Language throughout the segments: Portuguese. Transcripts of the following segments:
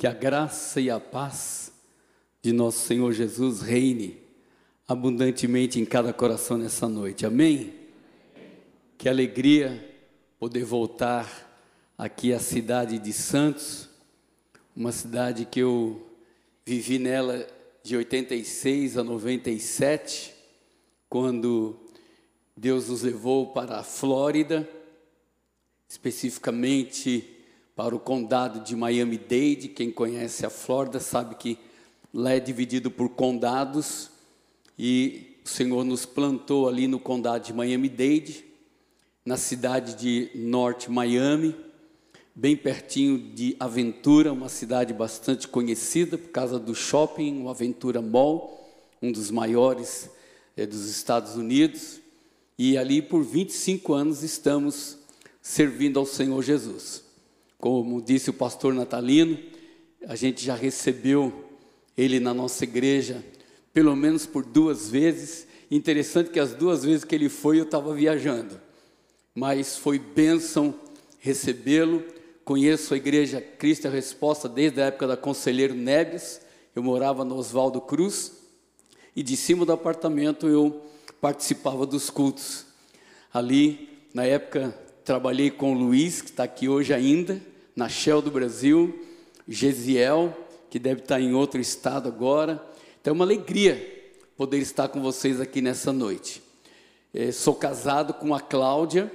Que a graça e a paz de nosso Senhor Jesus reine abundantemente em cada coração nessa noite. Amém? Que alegria poder voltar aqui à cidade de Santos, uma cidade que eu vivi nela de 86 a 97, quando Deus nos levou para a Flórida, especificamente para o condado de Miami-Dade. Quem conhece a Flórida sabe que lá é dividido por condados e o Senhor nos plantou ali no condado de Miami-Dade, na cidade de Norte Miami, bem pertinho de Aventura, uma cidade bastante conhecida por causa do shopping, o Aventura Mall, um dos maiores é, dos Estados Unidos. E ali por 25 anos estamos servindo ao Senhor Jesus. Como disse o pastor Natalino, a gente já recebeu ele na nossa igreja pelo menos por duas vezes. Interessante que as duas vezes que ele foi eu estava viajando, mas foi bênção recebê-lo. Conheço a igreja Cristo é a Resposta desde a época da Conselheiro Neves. Eu morava no Oswaldo Cruz e de cima do apartamento eu participava dos cultos. Ali, na época, trabalhei com o Luiz, que está aqui hoje ainda, na Shell do Brasil, Gesiel, que deve estar em outro estado agora. Então é uma alegria poder estar com vocês aqui nessa noite. É, sou casado com a Cláudia,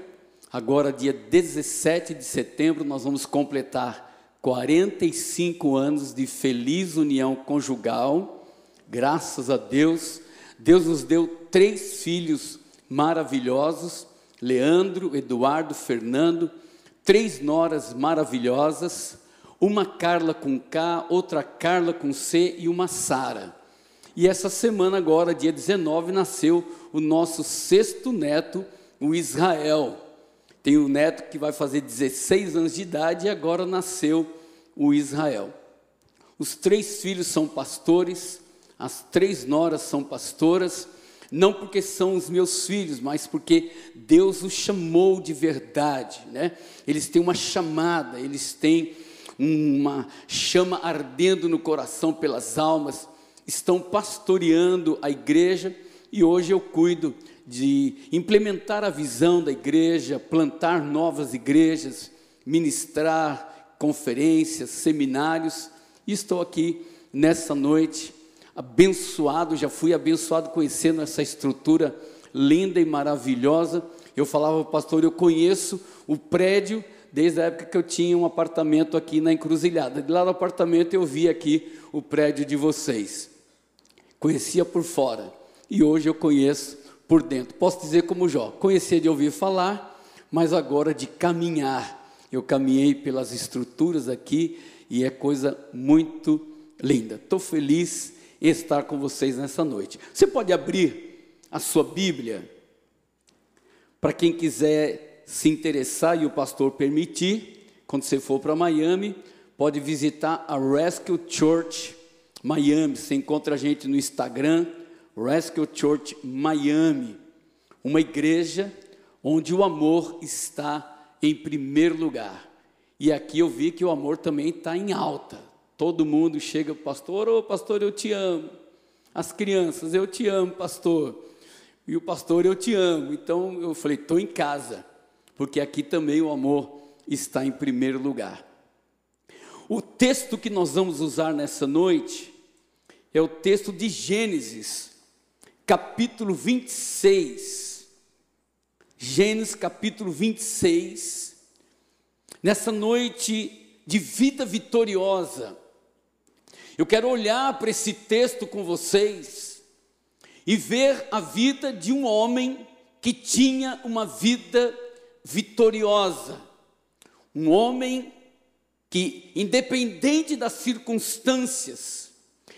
agora dia 17 de setembro nós vamos completar 45 anos de feliz união conjugal. Graças a Deus, Deus nos deu três filhos maravilhosos: Leandro, Eduardo, Fernando, três noras maravilhosas, uma Carla com K, outra Carla com C e uma Sara. E essa semana, agora, dia 19, nasceu o nosso sexto neto, o Israel. Tem o neto que vai fazer 16 anos de idade e agora nasceu o Israel. Os três filhos são pastores, as três noras são pastoras, não porque são os meus filhos, mas porque Deus os chamou de verdade, né? Eles têm uma chamada, eles têm uma chama ardendo no coração pelas almas, estão pastoreando a igreja e hoje eu cuido de implementar a visão da igreja, plantar novas igrejas, ministrar conferências, seminários, e estou aqui nessa noite abençoado, já fui abençoado conhecendo essa estrutura linda e maravilhosa. Eu falava, pastor, eu conheço o prédio desde a época que eu tinha um apartamento aqui na encruzilhada. De lá no apartamento eu vi aqui o prédio de vocês. Conhecia por fora e hoje eu conheço por dentro. Posso dizer como Jó, conhecia de ouvir falar, mas agora de caminhar. Eu caminhei pelas estruturas aqui e é coisa muito linda. Estou feliz estar com vocês nessa noite. Você pode abrir a sua Bíblia para quem quiser se interessar e o pastor permitir, quando você for para Miami, pode visitar a Rescue Church Miami. Você encontra a gente no Instagram, Rescue Church Miami, uma igreja onde o amor está em primeiro lugar. E aqui eu vi que o amor também está em alta. Todo mundo chega, pastor, ô pastor, eu te amo. As crianças, eu te amo, pastor. E o pastor, eu te amo. Então eu falei, estou em casa, porque aqui também o amor está em primeiro lugar. O texto que nós vamos usar nessa noite é o texto de Gênesis, capítulo 26. Gênesis, capítulo 26. Nessa noite de vida vitoriosa, eu quero olhar para esse texto com vocês e ver a vida de um homem que tinha uma vida vitoriosa. Um homem que, independente das circunstâncias,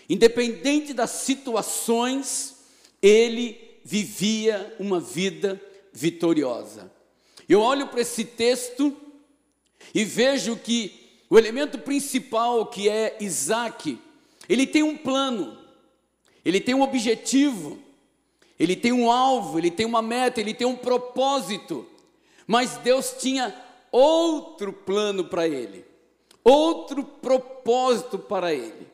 independente das situações, ele vivia uma vida vitoriosa. Eu olho para esse texto e vejo que o elemento principal, que é Isaac, ele tem um plano, ele tem um objetivo, ele tem um alvo, ele tem uma meta, ele tem um propósito, mas Deus tinha outro plano para ele. outro propósito para ele.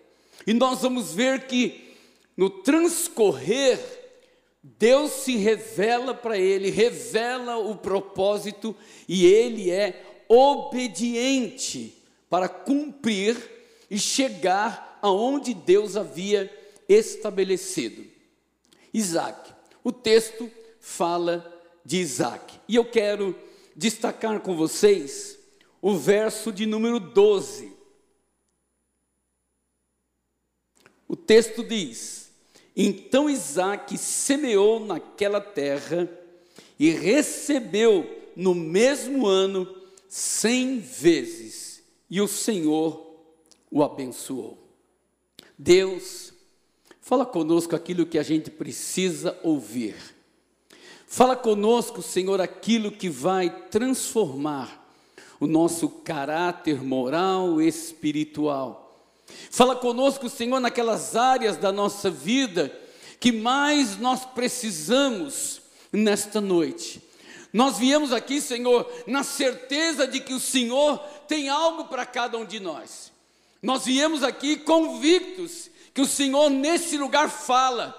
E nós vamos ver que no transcorrer, Deus se revela para ele, revela o propósito e ele é obediente para cumprir e chegar aonde Deus havia estabelecido. Isaac, o texto fala de Isaac, e eu quero destacar com vocês o verso de número 12. O texto diz: Então Isaac semeou naquela terra e recebeu no mesmo ano cem vezes, e o Senhor o abençoou. Deus, fala conosco aquilo que a gente precisa ouvir. Fala conosco, Senhor, aquilo que vai transformar o nosso caráter moral e espiritual. Fala conosco, Senhor, naquelas áreas da nossa vida que mais nós precisamos nesta noite. Nós viemos aqui, Senhor, na certeza de que o Senhor tem algo para cada um de nós. Nós viemos aqui convictos que o Senhor nesse lugar fala,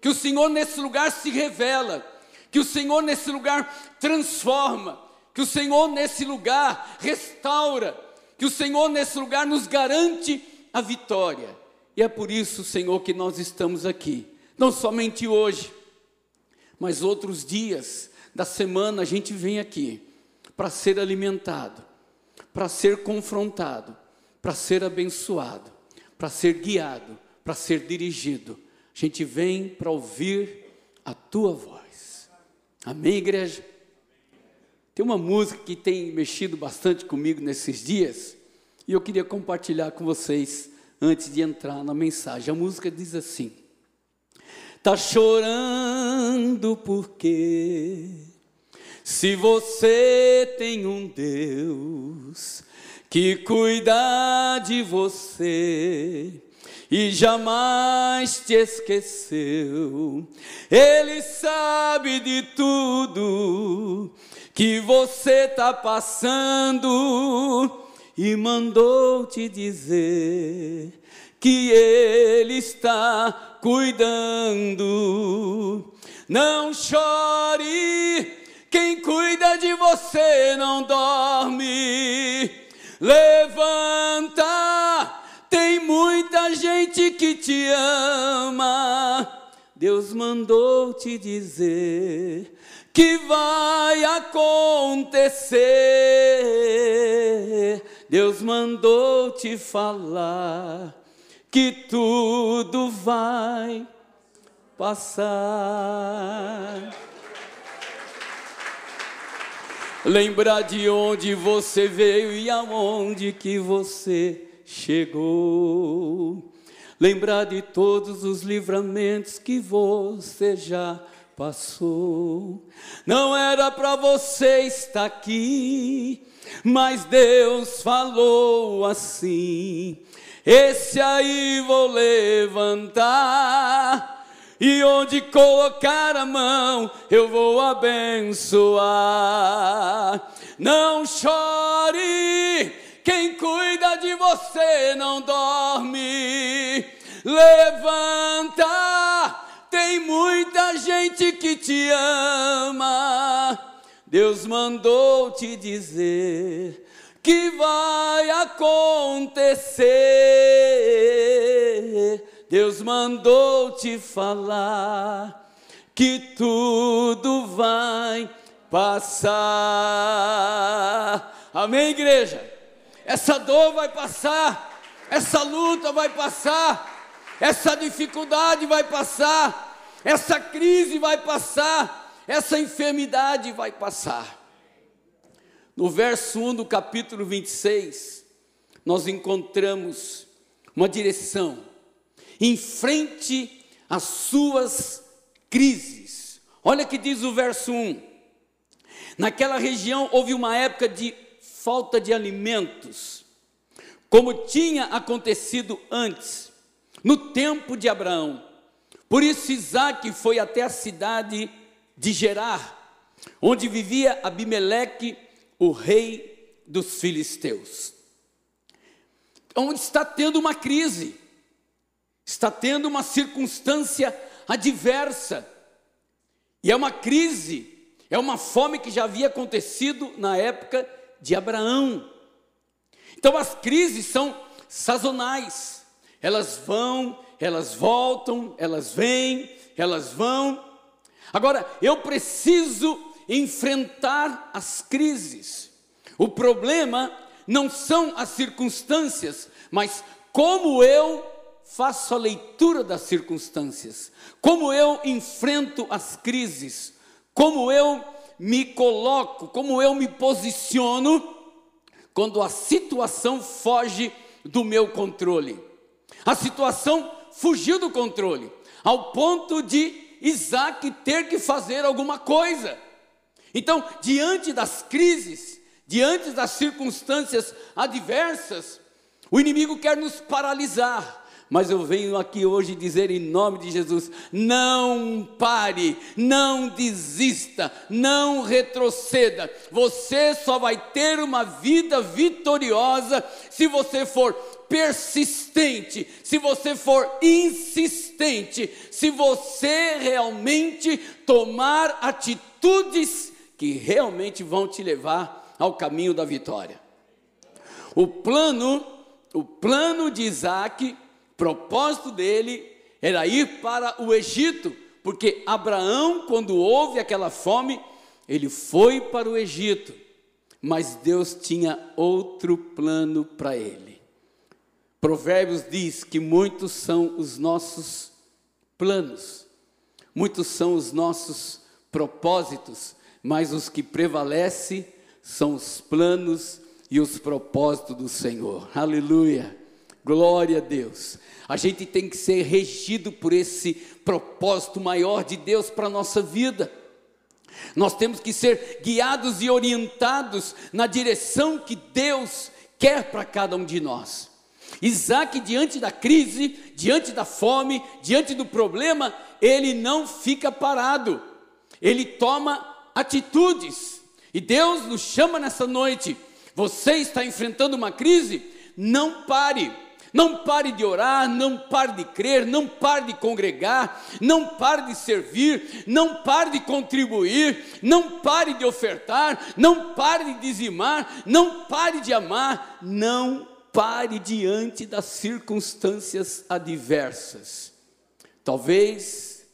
que o Senhor nesse lugar se revela, que o Senhor nesse lugar transforma, que o Senhor nesse lugar restaura, que o Senhor nesse lugar nos garante a vitória. E é por isso, Senhor, que nós estamos aqui, não somente hoje, mas outros dias da semana a gente vem aqui para ser alimentado, para ser confrontado, para ser abençoado, para ser guiado, para ser dirigido. A gente vem para ouvir a tua voz. Amém, igreja? Tem uma música que tem mexido bastante comigo nesses dias, e eu queria compartilhar com vocês antes de entrar na mensagem. A música diz assim: Tá chorando porque se você tem um Deus que cuida de você e jamais te esqueceu, Ele sabe de tudo que você está passando e mandou te dizer que Ele está cuidando. Não chore, quem cuida de você não dorme. Levanta, tem muita gente que te ama. Deus mandou te dizer que vai acontecer. Deus mandou te falar que tudo vai passar. Lembrar de onde você veio e aonde que você chegou. Lembrar de todos os livramentos que você já passou. Não era para você estar aqui, mas Deus falou assim: Esse aí vou levantar. E onde colocar a mão, eu vou abençoar. Não chore, quem cuida de você não dorme. Levanta, tem muita gente que te ama. Deus mandou te dizer que vai acontecer. Deus mandou te falar que tudo vai passar. Amém, igreja? Essa dor vai passar, essa luta vai passar essa dificuldade vai passar, essa crise vai passar, essa enfermidade vai passar. No verso 1 do capítulo 26, nós encontramos uma direção. Enfrente as suas crises. Olha que diz o verso 1. Naquela região houve uma época de falta de alimentos, como tinha acontecido antes no tempo de Abraão. Por isso Isaac foi até a cidade de Gerar, onde vivia Abimeleque, o rei dos filisteus. onde está tendo uma crise, está tendo uma circunstância adversa. E é uma crise, é uma fome que já havia acontecido na época de Abraão. Então as crises são sazonais, elas vão, elas voltam, elas vêm, elas vão. Agora, eu preciso enfrentar as crises. O problema não são as circunstâncias, mas como eu faço a leitura das circunstâncias, como eu enfrento as crises, como eu me coloco, como eu me posiciono quando a situação foge do meu controle. A situação fugiu do controle, ao ponto de Isaac ter que fazer alguma coisa. Então, diante das crises, diante das circunstâncias adversas, o inimigo quer nos paralisar. Mas eu venho aqui hoje dizer em nome de Jesus: não pare, não desista, não retroceda. Você só vai ter uma vida vitoriosa se você for persistente, se você for insistente, se você realmente tomar atitudes que realmente vão te levar ao caminho da vitória. O plano, o plano de Isaac, propósito dele era ir para o Egito, porque Abraão, quando houve aquela fome, ele foi para o Egito, mas Deus tinha outro plano para ele. Provérbios diz que muitos são os nossos planos, muitos são os nossos propósitos, mas os que prevalecem são os planos e os propósitos do Senhor. Aleluia. Glória a Deus. A gente tem que ser regido por esse propósito maior de Deus para a nossa vida. Nós temos que ser guiados e orientados na direção que Deus quer para cada um de nós. Isaac, diante da crise, diante da fome, diante do problema, ele não fica parado, ele toma atitudes. E Deus nos chama nessa noite. Você está enfrentando uma crise? Não pare. Não pare de orar, não pare de crer, não pare de congregar, não pare de servir, não pare de contribuir, não pare de ofertar, não pare de dizimar, não pare de amar, não pare diante das circunstâncias adversas. Talvez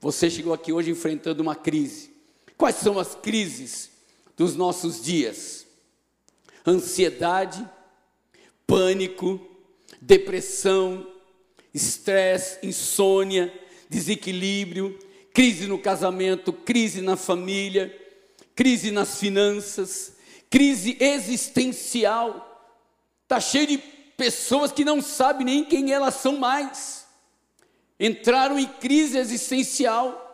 você chegou aqui hoje enfrentando uma crise. Quais são as crises dos nossos dias? Ansiedade, pânico, depressão, estresse, insônia, desequilíbrio, crise no casamento, crise na família, crise nas finanças, crise existencial. Está cheio de pessoas que não sabem nem quem elas são mais. Entraram em crise existencial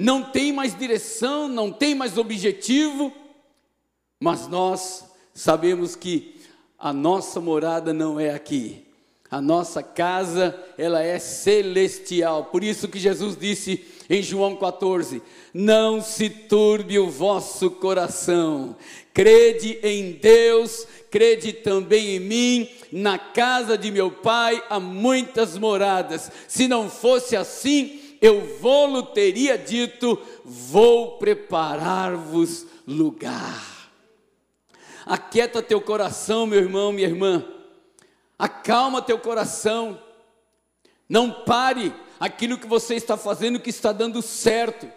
não tem mais direção, não tem mais objetivo, mas nós sabemos que a nossa morada não é aqui. A nossa casa, ela é celestial. Por isso que Jesus disse em João 14: Não se turbe o vosso coração. Crede em Deus, crede também em mim. Na casa de meu Pai há muitas moradas. Se não fosse assim, eu vou-lo teria dito: vou preparar-vos lugar. Aquieta teu coração, meu irmão, minha irmã. Acalma teu coração. Não pare aquilo que você está fazendo que está dando certo.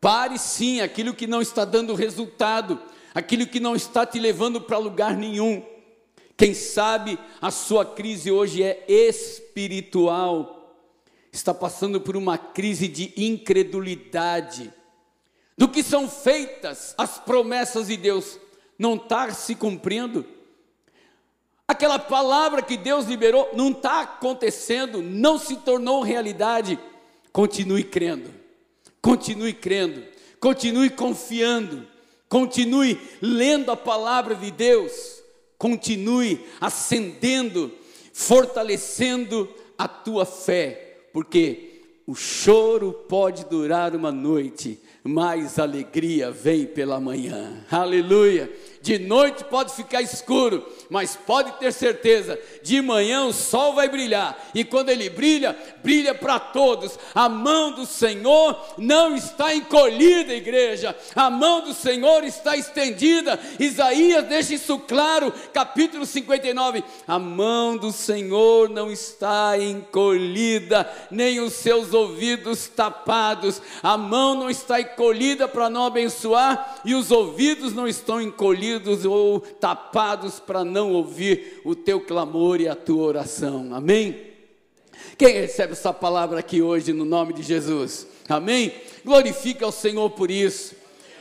Pare sim aquilo que não está dando resultado, aquilo que não está te levando para lugar nenhum. Quem sabe a sua crise hoje é espiritual está passando por uma crise de incredulidade. Do que são feitas as promessas de Deus, não está se cumprindo. Aquela palavra que Deus liberou não está acontecendo, não se tornou realidade. Continue crendo, continue crendo, continue confiando, continue lendo a palavra de Deus, continue acendendo, fortalecendo a tua fé porque o choro pode durar uma noite, mais alegria vem pela manhã. Aleluia. De noite pode ficar escuro, mas pode ter certeza, de manhã o sol vai brilhar, e quando ele brilha, brilha para todos. A mão do Senhor não está encolhida, igreja, a mão do Senhor está estendida. Isaías deixa isso claro, capítulo 59. A mão do Senhor não está encolhida, nem os seus ouvidos tapados, a mão não está encolhida para não abençoar, e os ouvidos não estão encolhidos ou tapados para não ouvir o teu clamor e a tua oração. Amém? Quem recebe essa palavra aqui hoje no nome de Jesus? Amém? Glorifica ao Senhor por isso.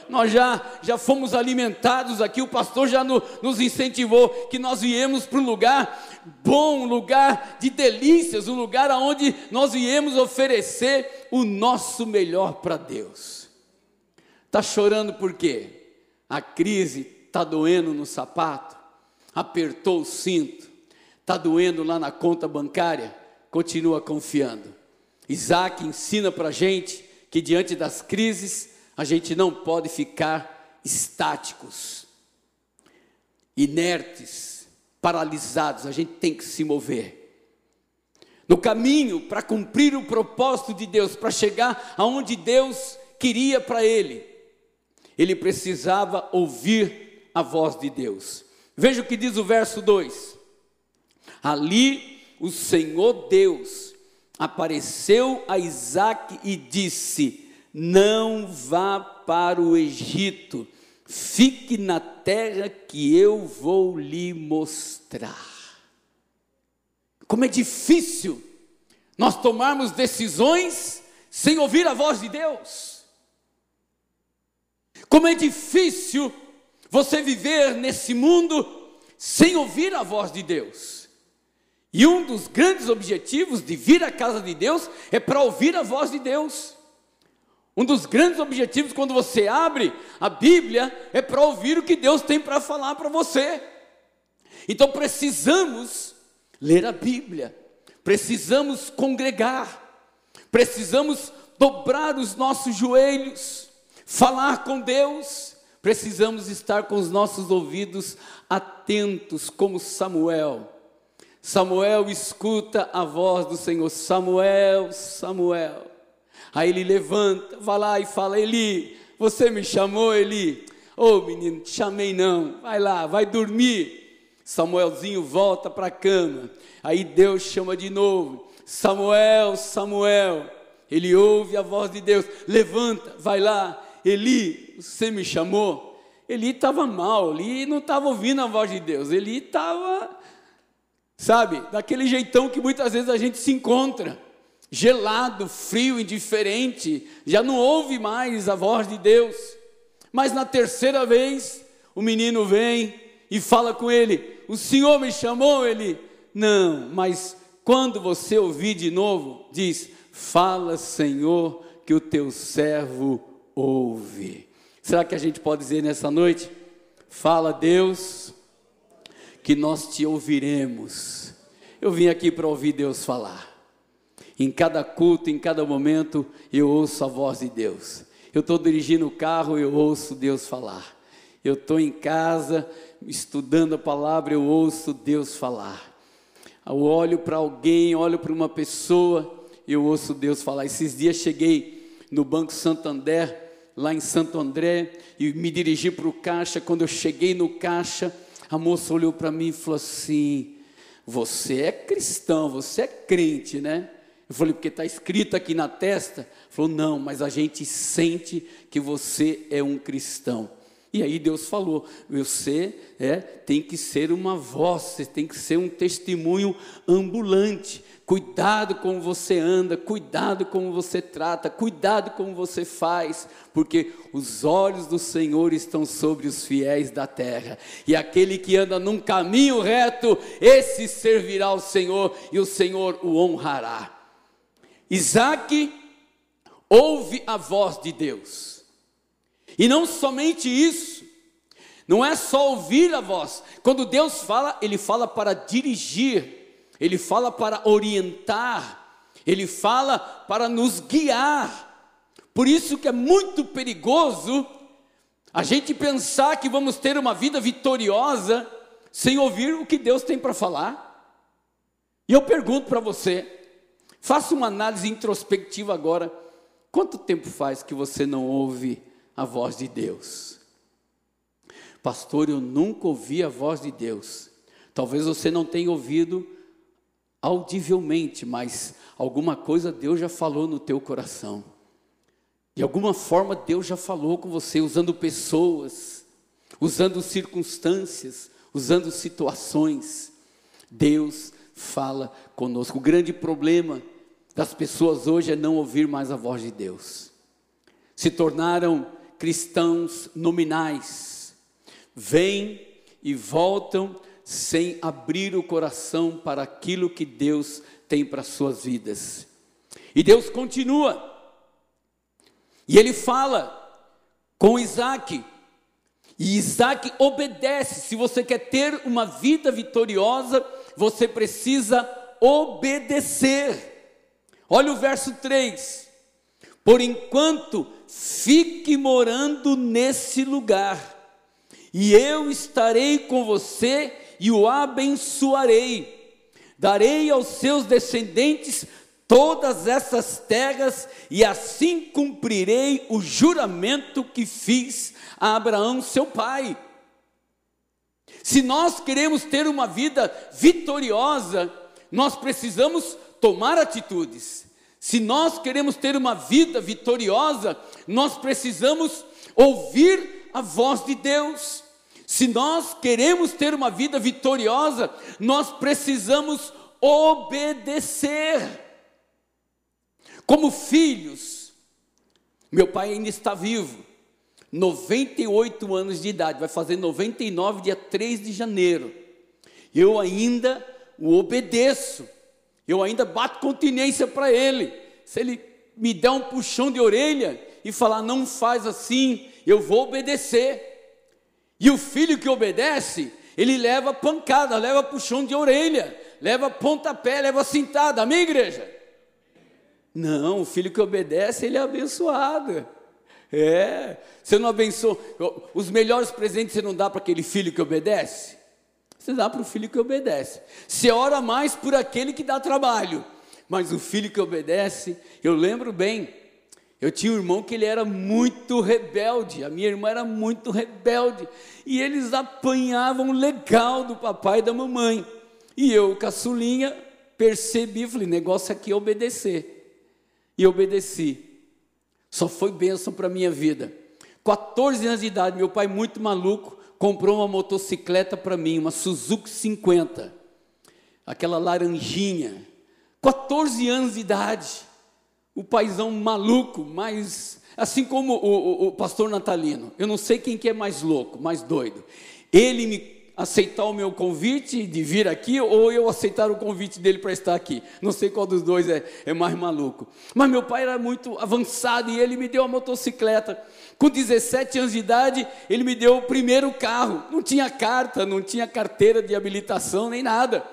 Nós já, já fomos alimentados aqui, o pastor já no, nos incentivou que nós viemos para um lugar bom, um lugar de delícias, um lugar onde nós viemos oferecer o nosso melhor para Deus. Está chorando por quê? A crise Está doendo no sapato? Apertou o cinto? Está doendo lá na conta bancária? Continua confiando. Isaac ensina para a gente que diante das crises a gente não pode ficar estáticos, inertes, paralisados, a gente tem que se mover. No caminho para cumprir o propósito de Deus, para chegar aonde Deus queria para ele, ele precisava ouvir a voz de Deus. Veja o que diz o verso 2: Ali o Senhor Deus apareceu a Isaac e disse: Não vá para o Egito, fique na terra que eu vou lhe mostrar. Como é difícil nós tomarmos decisões sem ouvir a voz de Deus. Como é difícil você viver nesse mundo sem ouvir a voz de Deus. E um dos grandes objetivos de vir à casa de Deus é para ouvir a voz de Deus. Um dos grandes objetivos quando você abre a Bíblia é para ouvir o que Deus tem para falar para você. Então precisamos ler a Bíblia, precisamos congregar, precisamos dobrar os nossos joelhos, falar com Deus Precisamos estar com os nossos ouvidos atentos, como Samuel. Samuel escuta a voz do Senhor. Samuel, Samuel. Aí ele levanta, vai lá e fala: Eli, você me chamou, Eli? Ô oh, menino, te chamei não. Vai lá, vai dormir. Samuelzinho volta para a cama. Aí Deus chama de novo: Samuel, Samuel. Ele ouve a voz de Deus: Levanta, vai lá. Eli, você me chamou? Eli estava mal, Eli não estava ouvindo a voz de Deus, Eli estava, sabe, daquele jeitão que muitas vezes a gente se encontra, gelado, frio, indiferente, já não ouve mais a voz de Deus. Mas na terceira vez, o menino vem e fala com ele: O Senhor me chamou? Ele, não, mas quando você ouvir de novo, diz: Fala, Senhor, que o teu servo ouve. Será que a gente pode dizer nessa noite? Fala, Deus, que nós te ouviremos. Eu vim aqui para ouvir Deus falar. Em cada culto, em cada momento, eu ouço a voz de Deus. Eu estou dirigindo o carro, eu ouço Deus falar. Eu estou em casa, estudando a palavra, eu ouço Deus falar. Eu olho para alguém, olho para uma pessoa, eu ouço Deus falar. Esses dias cheguei no Banco Santander, lá em Santo André e me dirigi para o caixa. Quando eu cheguei no caixa, a moça olhou para mim e falou assim: Você é cristão, você é crente, né? Eu falei, porque está escrito aqui na testa. Falou, não, mas a gente sente que você é um cristão. E aí Deus falou: você é, tem que ser uma voz, você tem que ser um testemunho ambulante. Cuidado como você anda, cuidado como você trata, cuidado como você faz, porque os olhos do Senhor estão sobre os fiéis da terra. E aquele que anda num caminho reto, esse servirá ao Senhor e o Senhor o honrará. Isaac ouve a voz de Deus. E não somente isso, não é só ouvir a voz. Quando Deus fala, ele fala para dirigir ele fala para orientar, ele fala para nos guiar, Por isso que é muito perigoso a gente pensar que vamos ter uma vida vitoriosa sem ouvir o que Deus tem para falar. E eu pergunto para você, faça uma análise introspectiva agora. Quanto tempo faz que você não ouve a voz de Deus? Pastor, eu nunca ouvi a voz de Deus. Talvez você não tenha ouvido audivelmente, mas alguma coisa Deus já falou no teu coração. De alguma forma Deus já falou com você usando pessoas, usando circunstâncias, usando situações. Deus fala conosco. O grande problema das pessoas hoje é não ouvir mais a voz de Deus. Se tornaram cristãos nominais, vêm e voltam sem abrir o coração para aquilo que Deus tem para suas vidas. E Deus continua. E ele fala com Isaac. E Isaac obedece. Se você quer ter uma vida vitoriosa, você precisa obedecer. Olha o verso 3. Por enquanto, fique morando nesse lugar, e eu estarei com você e o abençoarei. Darei aos seus descendentes todas essas terras, e assim cumprirei o juramento que fiz a Abraão, seu pai. Se nós queremos ter uma vida vitoriosa, nós precisamos tomar atitudes. Se nós queremos ter uma vida vitoriosa, nós precisamos ouvir a voz de Deus. Se nós queremos ter uma vida vitoriosa, nós precisamos obedecer. Como filhos, meu pai ainda está vivo, 98 anos de idade, vai fazer 99 dia 3 de janeiro. Eu ainda o obedeço. Eu ainda bato continência para ele. Se ele me der um puxão de orelha e falar não faz assim, eu vou obedecer. E o filho que obedece, ele leva pancada, leva puxão de orelha, leva pontapé, leva cintada. Amém, igreja? Não, o filho que obedece, ele é abençoado. É, você não abençoa. Os melhores presentes você não dá para aquele filho que obedece? Você dá para o filho que obedece. Você ora mais por aquele que dá trabalho. Mas o filho que obedece, eu lembro bem, eu tinha um irmão que ele era muito rebelde, a minha irmã era muito rebelde, e eles apanhavam legal do papai e da mamãe. E eu, caçulinha, percebi, falei, negócio aqui é obedecer. E obedeci. Só foi bênção para a minha vida. 14 anos de idade, meu pai, muito maluco, comprou uma motocicleta para mim, uma Suzuki 50, aquela laranjinha. 14 anos de idade, o paizão maluco, mas assim como o, o, o pastor Natalino, eu não sei quem que é mais louco, mais doido. Ele me aceitar o meu convite de vir aqui ou eu aceitar o convite dele para estar aqui. Não sei qual dos dois é, é mais maluco. Mas meu pai era muito avançado e ele me deu a motocicleta. Com 17 anos de idade, ele me deu o primeiro carro. Não tinha carta, não tinha carteira de habilitação nem nada.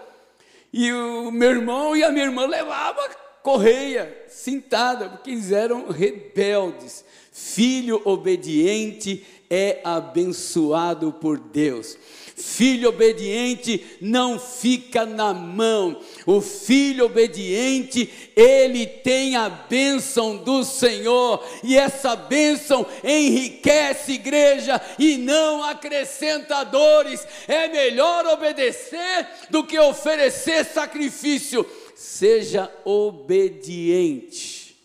E o meu irmão e a minha irmã levavam correia, cintada, porque eles eram rebeldes. Filho obediente é abençoado por Deus. Filho obediente não fica na mão. O filho obediente, ele tem a bênção do Senhor, e essa bênção enriquece igreja e não acrescenta dores. É melhor obedecer do que oferecer sacrifício. Seja obediente.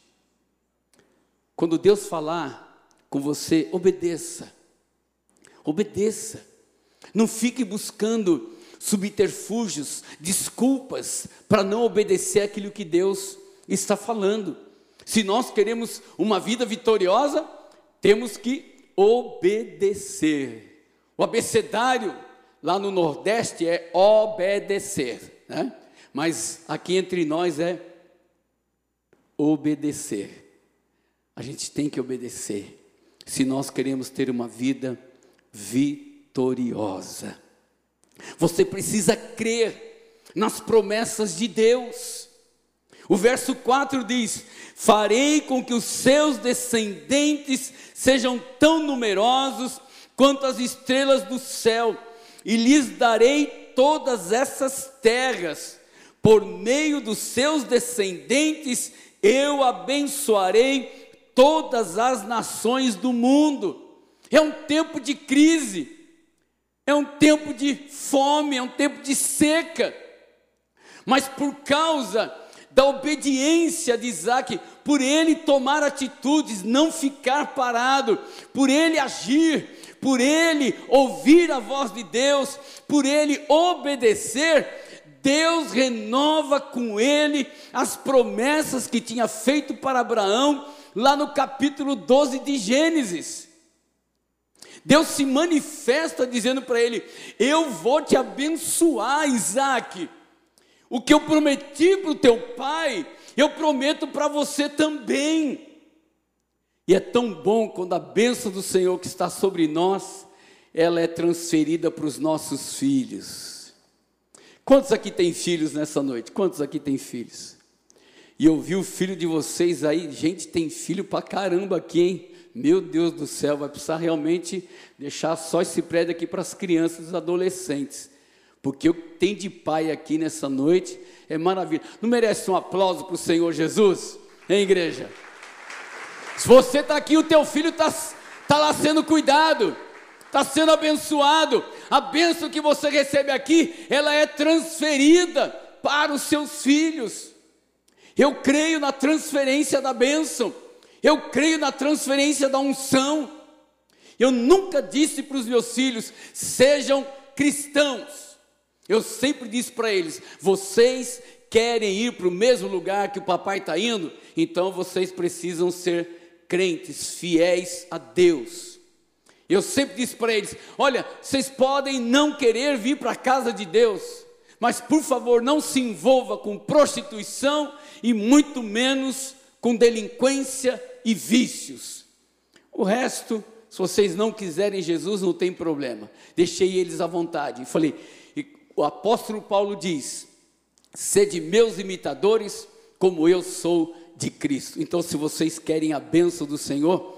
Quando Deus falar com você, obedeça. Obedeça. Não fique buscando subterfúgios, desculpas para não obedecer aquilo que Deus está falando. Se nós queremos uma vida vitoriosa, temos que obedecer. O abecedário lá no Nordeste é obedecer, né? mas aqui entre nós é obedecer. A gente tem que obedecer se nós queremos ter uma vida vitoriosa vitoriosa. Você precisa crer nas promessas de Deus. O verso 4 diz: Farei com que os seus descendentes sejam tão numerosos quanto as estrelas do céu, e lhes darei todas essas terras. Por meio dos seus descendentes eu abençoarei todas as nações do mundo. É um tempo de crise, é um tempo de fome, é um tempo de seca. Mas por causa da obediência de Isaac, por ele tomar atitudes, não ficar parado, por ele agir, por ele ouvir a voz de Deus, por ele obedecer, Deus renova com ele as promessas que tinha feito para Abraão, lá no capítulo 12 de Gênesis. Deus se manifesta dizendo para ele: Eu vou te abençoar, Isaac. O que eu prometi para o teu pai, eu prometo para você também. E é tão bom quando a bênção do Senhor que está sobre nós, ela é transferida para os nossos filhos. Quantos aqui têm filhos nessa noite? Quantos aqui têm filhos? E eu vi o filho de vocês aí, gente, tem filho para caramba aqui, hein? Meu Deus do céu, vai precisar realmente deixar só esse prédio aqui para as crianças e os adolescentes. Porque o que tem de pai aqui nessa noite é maravilha. Não merece um aplauso para o Senhor Jesus, hein, igreja? Se você está aqui, o teu filho está tá lá sendo cuidado, está sendo abençoado. A bênção que você recebe aqui, ela é transferida para os seus filhos. Eu creio na transferência da bênção. Eu creio na transferência da unção. Eu nunca disse para os meus filhos: sejam cristãos. Eu sempre disse para eles: vocês querem ir para o mesmo lugar que o papai está indo, então vocês precisam ser crentes, fiéis a Deus. Eu sempre disse para eles: olha, vocês podem não querer vir para a casa de Deus, mas por favor não se envolva com prostituição e muito menos com delinquência e vícios. O resto, se vocês não quiserem Jesus, não tem problema. Deixei eles à vontade. E falei, o apóstolo Paulo diz: sede meus imitadores, como eu sou de Cristo. Então, se vocês querem a bênção do Senhor,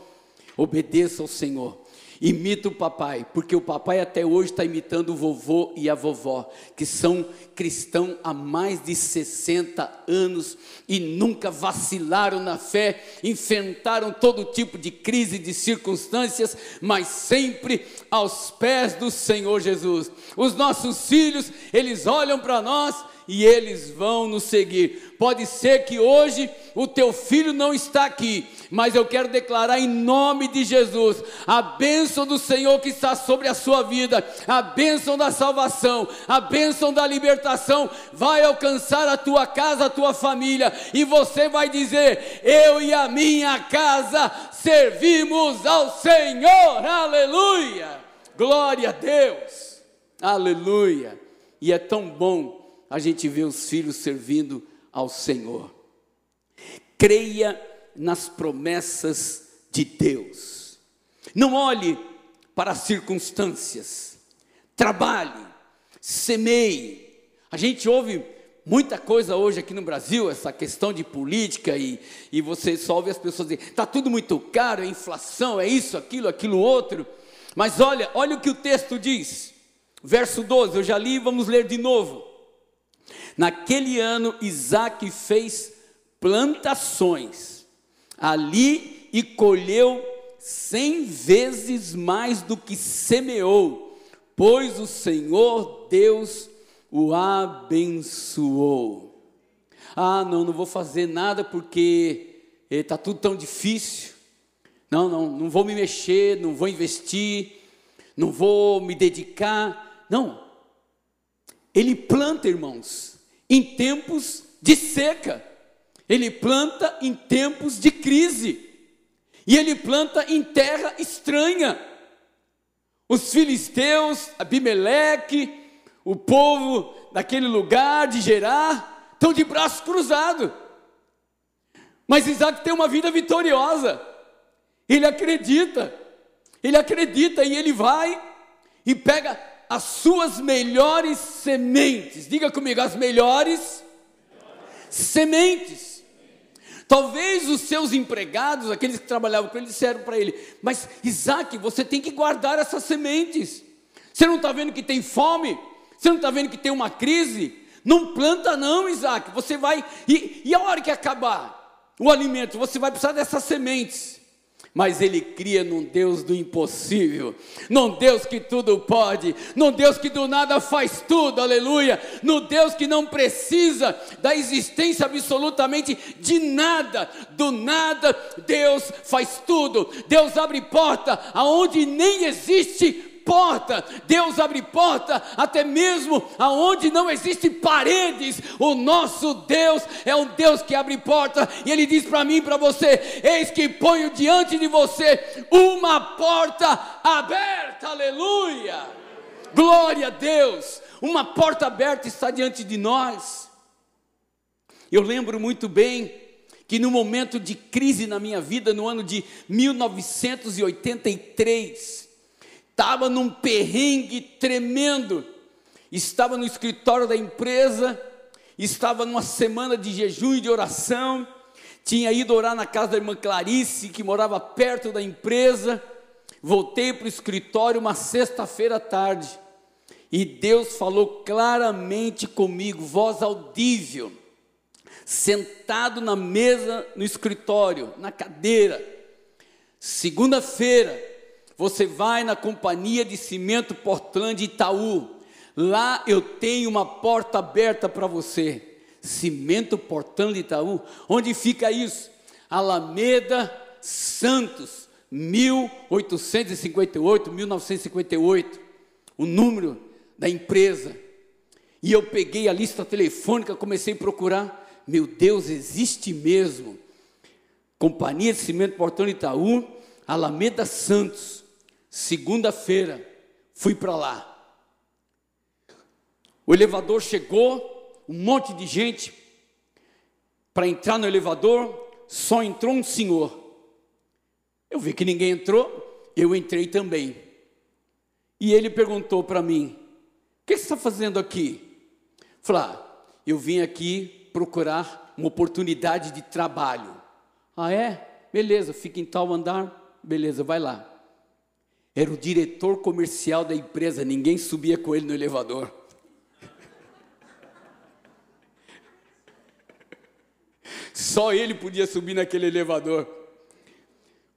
obedeça ao Senhor. Imita o papai, porque o papai até hoje está imitando o vovô e a vovó, que são cristãos há mais de 60 anos e nunca vacilaram na fé, enfrentaram todo tipo de crise, de circunstâncias, mas sempre aos pés do Senhor Jesus. Os nossos filhos, eles olham para nós e eles vão nos seguir. Pode ser que hoje o teu filho não está aqui, mas eu quero declarar em nome de Jesus a bênção do Senhor que está sobre a sua vida, a bênção da salvação, a bênção da libertação vai alcançar a tua casa, a tua família, e você vai dizer: Eu e a minha casa servimos ao Senhor, aleluia, glória a Deus, aleluia, e é tão bom a gente vê os filhos servindo ao Senhor. Creia nas promessas de Deus. Não olhe para as circunstâncias. Trabalhe, semeie. A gente ouve muita coisa hoje aqui no Brasil, essa questão de política, e, e você só ouve as pessoas dizer: está tudo muito caro, é inflação, é isso, aquilo, aquilo outro. Mas olha, olha o que o texto diz. Verso 12, eu já li, vamos ler de novo. Naquele ano, Isaac fez plantações ali e colheu cem vezes mais do que semeou, pois o Senhor Deus o abençoou. Ah, não, não vou fazer nada porque está tudo tão difícil. Não, não, não vou me mexer, não vou investir, não vou me dedicar. Não. Ele planta, irmãos, em tempos de seca, ele planta em tempos de crise, e ele planta em terra estranha. Os filisteus, Abimeleque, o povo daquele lugar de Gerar, estão de braços cruzados. Mas Isaac tem uma vida vitoriosa. Ele acredita. Ele acredita e ele vai e pega as suas melhores sementes. Diga comigo, as melhores sementes. Talvez os seus empregados, aqueles que trabalhavam com ele, disseram para ele: Mas Isaac, você tem que guardar essas sementes. Você não está vendo que tem fome? Você não está vendo que tem uma crise? Não planta, não, Isaac. Você vai. E, e a hora que acabar o alimento, você vai precisar dessas sementes mas ele cria num Deus do impossível, num Deus que tudo pode, num Deus que do nada faz tudo, aleluia, no Deus que não precisa da existência absolutamente de nada, do nada Deus faz tudo, Deus abre porta aonde nem existe porta, Deus abre porta até mesmo aonde não existe paredes. O nosso Deus é um Deus que abre porta e ele diz para mim e para você: Eis que ponho diante de você uma porta aberta. Aleluia! Glória a Deus! Uma porta aberta está diante de nós. Eu lembro muito bem que no momento de crise na minha vida, no ano de 1983, estava num perrengue tremendo, estava no escritório da empresa, estava numa semana de jejum e de oração, tinha ido orar na casa da irmã Clarice, que morava perto da empresa, voltei para o escritório uma sexta-feira à tarde, e Deus falou claramente comigo, voz audível, sentado na mesa no escritório, na cadeira, segunda-feira, você vai na companhia de cimento Portland Itaú. Lá eu tenho uma porta aberta para você. Cimento Portland Itaú. Onde fica isso? Alameda Santos, 1858, 1958. O número da empresa. E eu peguei a lista telefônica, comecei a procurar. Meu Deus, existe mesmo. Companhia de Cimento Portão Itaú, Alameda Santos. Segunda-feira, fui para lá. O elevador chegou, um monte de gente. Para entrar no elevador, só entrou um senhor. Eu vi que ninguém entrou, eu entrei também. E ele perguntou para mim: O que você está fazendo aqui? Falei: ah, Eu vim aqui procurar uma oportunidade de trabalho. Ah, é? Beleza, fica em tal andar. Beleza, vai lá. Era o diretor comercial da empresa, ninguém subia com ele no elevador. Só ele podia subir naquele elevador.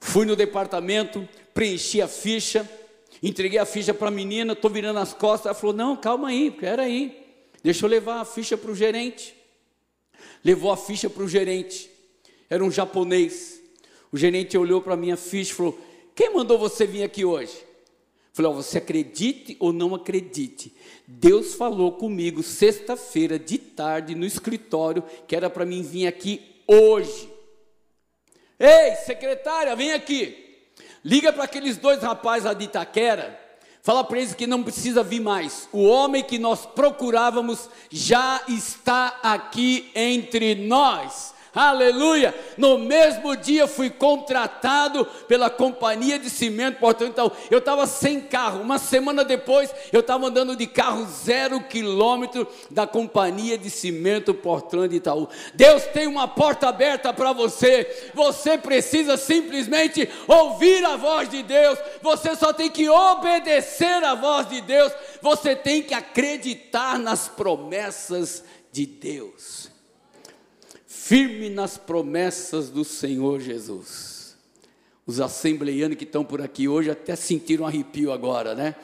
Fui no departamento, preenchi a ficha, entreguei a ficha para a menina, estou virando as costas. Ela falou: Não, calma aí, espera aí, deixa eu levar a ficha para o gerente. Levou a ficha para o gerente, era um japonês. O gerente olhou para a minha ficha e falou: quem mandou você vir aqui hoje? Falei, oh, você acredite ou não acredite. Deus falou comigo sexta-feira de tarde no escritório que era para mim vir aqui hoje. Ei, secretária, vem aqui. Liga para aqueles dois rapazes lá de Itaquera. Fala para eles que não precisa vir mais. O homem que nós procurávamos já está aqui entre nós. Aleluia! No mesmo dia fui contratado pela companhia de cimento Portão Então, eu estava sem carro. Uma semana depois, eu estava andando de carro zero quilômetro da companhia de cimento Portland Itaú. Deus tem uma porta aberta para você. Você precisa simplesmente ouvir a voz de Deus. Você só tem que obedecer a voz de Deus. Você tem que acreditar nas promessas de Deus firme nas promessas do Senhor Jesus. Os assembleianos que estão por aqui hoje até sentiram um arrepio agora, né?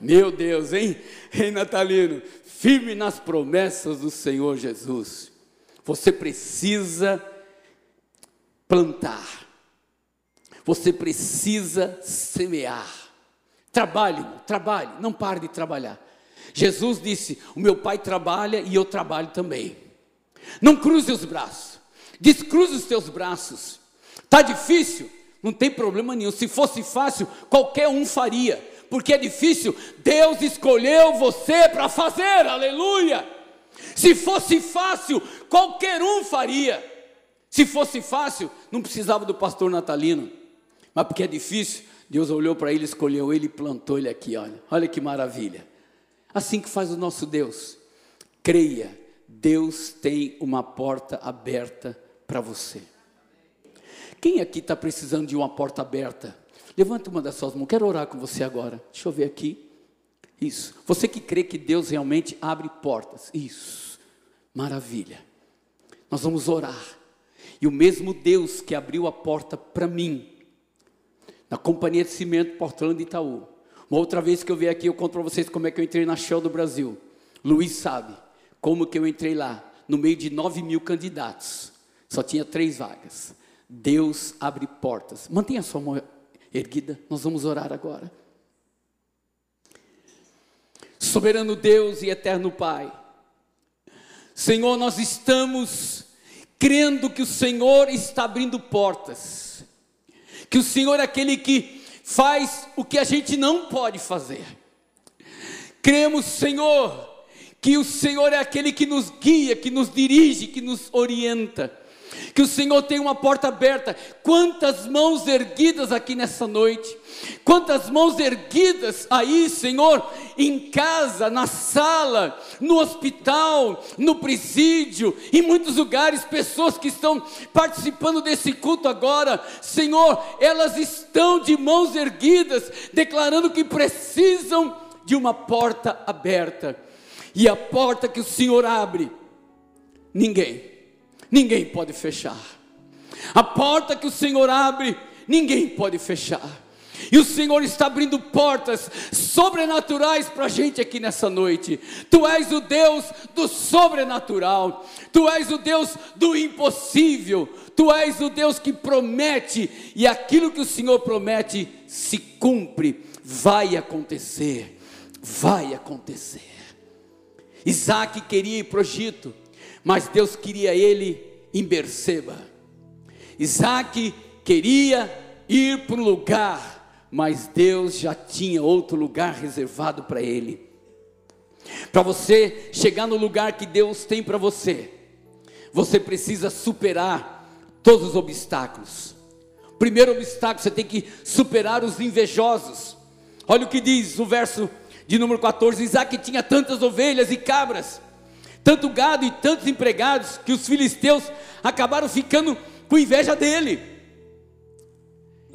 Meu Deus, hein? Hein, Natalino? Firme nas promessas do Senhor Jesus. Você precisa plantar. Você precisa semear. Trabalhe, trabalhe, não pare de trabalhar. Jesus disse: O meu pai trabalha e eu trabalho também. Não cruze os braços. Descruze os teus braços. Está difícil? Não tem problema nenhum. Se fosse fácil, qualquer um faria. Porque é difícil, Deus escolheu você para fazer, aleluia. Se fosse fácil, qualquer um faria. Se fosse fácil, não precisava do pastor natalino. Mas porque é difícil, Deus olhou para ele, escolheu ele e plantou ele aqui, olha. Olha que maravilha. Assim que faz o nosso Deus. Creia, Deus tem uma porta aberta para você. Quem aqui está precisando de uma porta aberta? Levanta uma das suas mãos, quero orar com você agora. Deixa eu ver aqui. Isso. Você que crê que Deus realmente abre portas. Isso. Maravilha. Nós vamos orar. E o mesmo Deus que abriu a porta para mim, na Companhia de Cimento Portland Itaú. Uma outra vez que eu vier aqui, eu conto para vocês como é que eu entrei na Shell do Brasil. Luiz sabe como que eu entrei lá, no meio de 9 mil candidatos. Só tinha três vagas. Deus abre portas. Mantenha a sua mão erguida, nós vamos orar agora. Soberano Deus e eterno Pai, Senhor, nós estamos crendo que o Senhor está abrindo portas, que o Senhor é aquele que faz o que a gente não pode fazer. Cremos, Senhor, que o Senhor é aquele que nos guia, que nos dirige, que nos orienta que o Senhor tem uma porta aberta. Quantas mãos erguidas aqui nessa noite, quantas mãos erguidas aí, Senhor, em casa, na sala, no hospital, no presídio, em muitos lugares, pessoas que estão participando desse culto agora, Senhor, elas estão de mãos erguidas, declarando que precisam de uma porta aberta. E a porta que o Senhor abre, ninguém ninguém pode fechar. A porta que o Senhor abre, ninguém pode fechar. E o Senhor está abrindo portas sobrenaturais para a gente aqui nessa noite. Tu és o Deus do sobrenatural, Tu és o Deus do impossível, Tu és o Deus que promete, e aquilo que o Senhor promete se cumpre, vai acontecer, vai acontecer. Isaac queria ir para o Egito, mas Deus queria ele em Berseba. Isaac queria ir para um lugar, mas Deus já tinha outro lugar reservado para ele. Para você chegar no lugar que Deus tem para você, você precisa superar todos os obstáculos. Primeiro obstáculo, você tem que superar os invejosos. Olha o que diz o verso de número 14: Isaac tinha tantas ovelhas e cabras tanto gado e tantos empregados, que os filisteus acabaram ficando com inveja dele.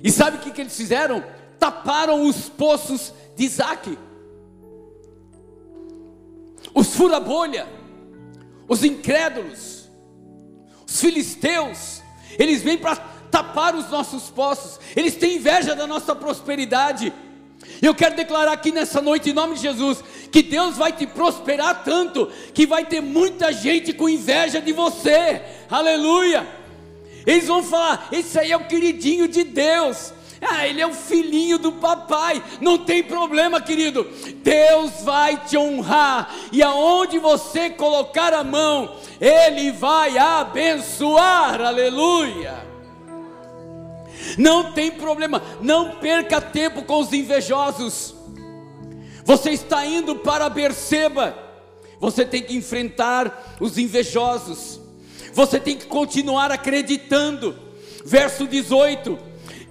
E sabe o que, que eles fizeram? Taparam os poços de Isaac. Os fura-bolha, os incrédulos, os filisteus, eles vêm para tapar os nossos poços, eles têm inveja da nossa prosperidade. Eu quero declarar aqui nessa noite, em nome de Jesus, que Deus vai te prosperar tanto, que vai ter muita gente com inveja de você, aleluia. Eles vão falar: esse aí é o queridinho de Deus, ah, ele é o filhinho do papai, não tem problema, querido. Deus vai te honrar, e aonde você colocar a mão, Ele vai abençoar, aleluia. Não tem problema, não perca tempo com os invejosos. Você está indo para Berseba, você tem que enfrentar os invejosos. Você tem que continuar acreditando. Verso 18: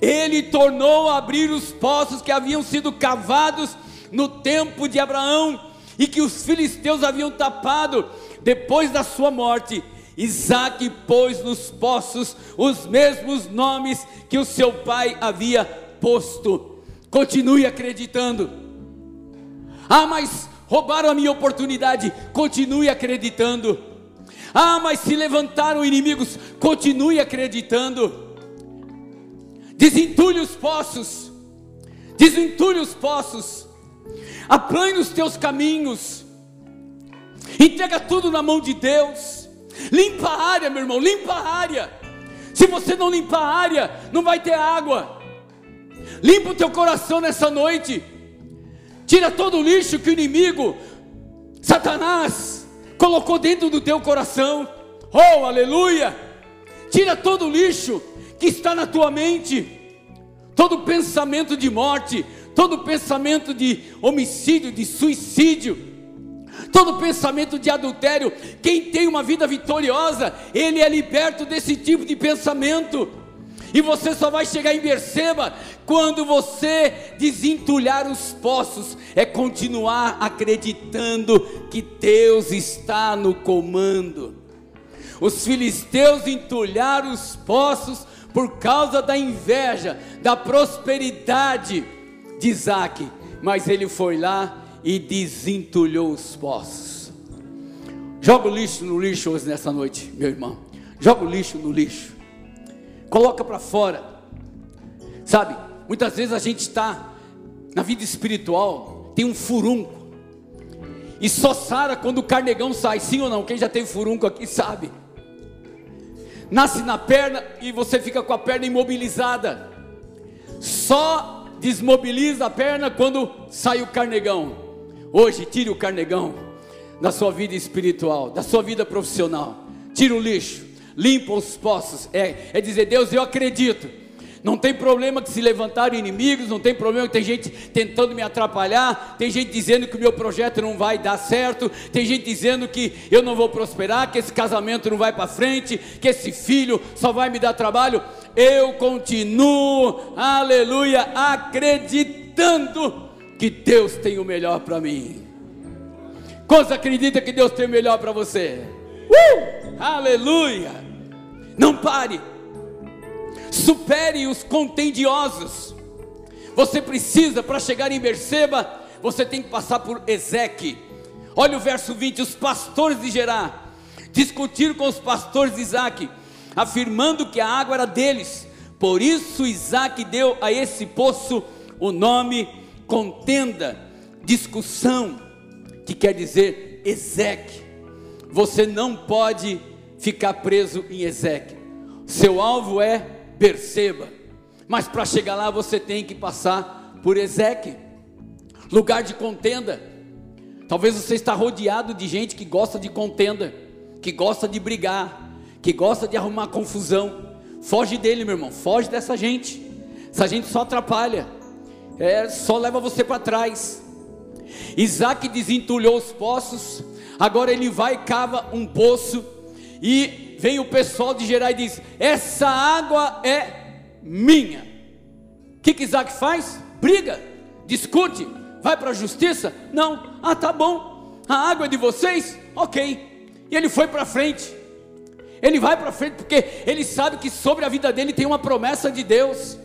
Ele tornou a abrir os poços que haviam sido cavados no tempo de Abraão e que os filisteus haviam tapado depois da sua morte Isaac pôs nos poços os mesmos nomes que o seu pai havia posto. Continue acreditando. Ah, mas roubaram a minha oportunidade. Continue acreditando. Ah, mas se levantaram inimigos. Continue acreditando. Desentulhe os poços. Desentulhe os poços. Aplane os teus caminhos. Entrega tudo na mão de Deus. Limpa a área, meu irmão, limpa a área. Se você não limpar a área, não vai ter água. Limpa o teu coração nessa noite. Tira todo o lixo que o inimigo, Satanás, colocou dentro do teu coração. Oh, aleluia! Tira todo o lixo que está na tua mente. Todo pensamento de morte, todo pensamento de homicídio, de suicídio todo pensamento de adultério. Quem tem uma vida vitoriosa, ele é liberto desse tipo de pensamento. E você só vai chegar em Berseba quando você desentulhar os poços, é continuar acreditando que Deus está no comando. Os filisteus entulharam os poços por causa da inveja, da prosperidade de Isaac, mas ele foi lá e desentulhou os poços. Joga o lixo no lixo hoje nessa noite, meu irmão. Joga o lixo no lixo. Coloca para fora. Sabe, muitas vezes a gente está na vida espiritual, tem um furunco. E só sara quando o carnegão sai, sim ou não? Quem já tem furunco aqui sabe nasce na perna e você fica com a perna imobilizada. Só desmobiliza a perna quando sai o carnegão. Hoje, tire o carnegão da sua vida espiritual, da sua vida profissional. Tira o lixo, limpa os poços. É, é dizer, Deus, eu acredito não tem problema que se levantaram inimigos, não tem problema que tem gente tentando me atrapalhar, tem gente dizendo que o meu projeto não vai dar certo, tem gente dizendo que eu não vou prosperar, que esse casamento não vai para frente, que esse filho só vai me dar trabalho. Eu continuo, aleluia, acreditando que Deus tem o melhor para mim. Quantos acreditam que Deus tem o melhor para você? Uh! Aleluia! Não pare supere os contendiosos. Você precisa, para chegar em Berseba, você tem que passar por Ezeque. Olha o verso 20: os pastores de Gerá discutiram com os pastores de Isaac, afirmando que a água era deles. Por isso Isaac deu a esse poço o nome contenda, discussão, que quer dizer Ezeque. Você não pode ficar preso em Ezeque. Seu alvo é perceba. Mas para chegar lá você tem que passar por Ezequiel, lugar de contenda. Talvez você está rodeado de gente que gosta de contenda, que gosta de brigar, que gosta de arrumar confusão. Foge dele, meu irmão, foge dessa gente. Essa gente só atrapalha, é, só leva você para trás. Isaac desentulhou os poços, agora ele vai e cava um poço e vem o pessoal de Gerar e diz: Essa água é minha. O que, que Isaac faz? Briga, discute, vai para a justiça? Não, ah, tá bom, a água é de vocês? Ok. E ele foi para frente. Ele vai para frente porque ele sabe que sobre a vida dele tem uma promessa de Deus.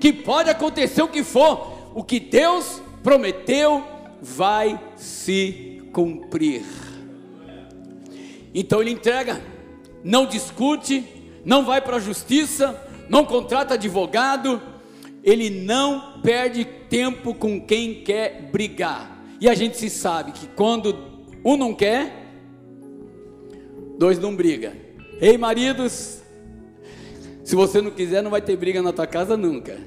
Que pode acontecer o que for, o que Deus prometeu vai se cumprir. Então ele entrega não discute, não vai para a justiça, não contrata advogado, ele não perde tempo com quem quer brigar. E a gente se sabe que quando um não quer, dois não briga. Ei, maridos, se você não quiser, não vai ter briga na tua casa nunca.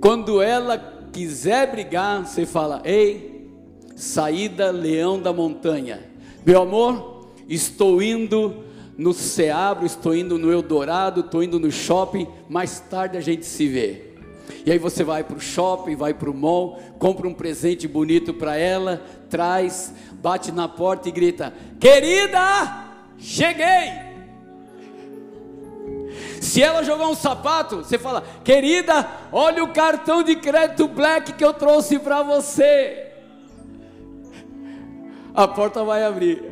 Quando ela quiser brigar, você fala: Ei, saída leão da montanha. Meu amor, estou indo no Ceabro, estou indo no Eldorado, estou indo no shopping, mais tarde a gente se vê. E aí você vai para o shopping, vai para o mall, compra um presente bonito para ela, traz, bate na porta e grita: Querida, cheguei! Se ela jogar um sapato, você fala: Querida, olha o cartão de crédito black que eu trouxe para você. A porta vai abrir.